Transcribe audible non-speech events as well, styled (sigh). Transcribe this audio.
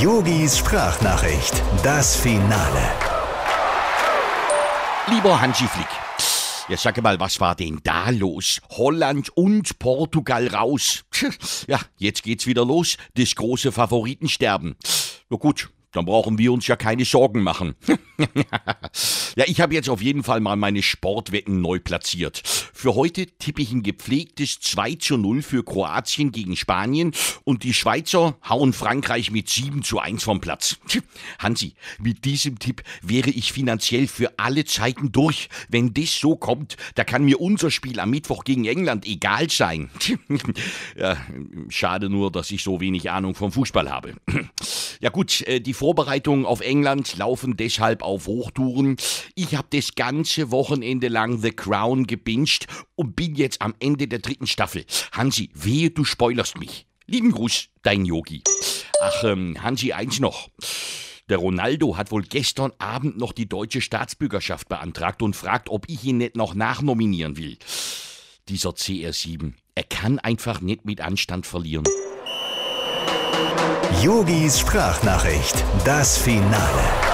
Yogis Sprachnachricht, das Finale. Lieber Hansi Flick, ja, sag mal, was war denn da los? Holland und Portugal raus. Ja, jetzt geht's wieder los. Das große Favoritensterben. Na gut, dann brauchen wir uns ja keine Sorgen machen. (laughs) ja, ich habe jetzt auf jeden Fall mal meine Sportwetten neu platziert. Für heute tippe ich ein gepflegtes 2 zu 0 für Kroatien gegen Spanien und die Schweizer hauen Frankreich mit 7 zu 1 vom Platz. Hansi, mit diesem Tipp wäre ich finanziell für alle Zeiten durch. Wenn das so kommt, da kann mir unser Spiel am Mittwoch gegen England egal sein. (laughs) ja, schade nur, dass ich so wenig Ahnung vom Fußball habe. Ja gut, äh, die Vorbereitungen auf England laufen deshalb auf Hochtouren. Ich habe das ganze Wochenende lang The Crown gebinged und bin jetzt am Ende der dritten Staffel. Hansi, wehe, du spoilerst mich. Lieben Gruß, dein Yogi. Ach, ähm, Hansi, eins noch. Der Ronaldo hat wohl gestern Abend noch die deutsche Staatsbürgerschaft beantragt und fragt, ob ich ihn nicht noch nachnominieren will. Dieser CR7, er kann einfach nicht mit Anstand verlieren. Yogis Sprachnachricht, das Finale.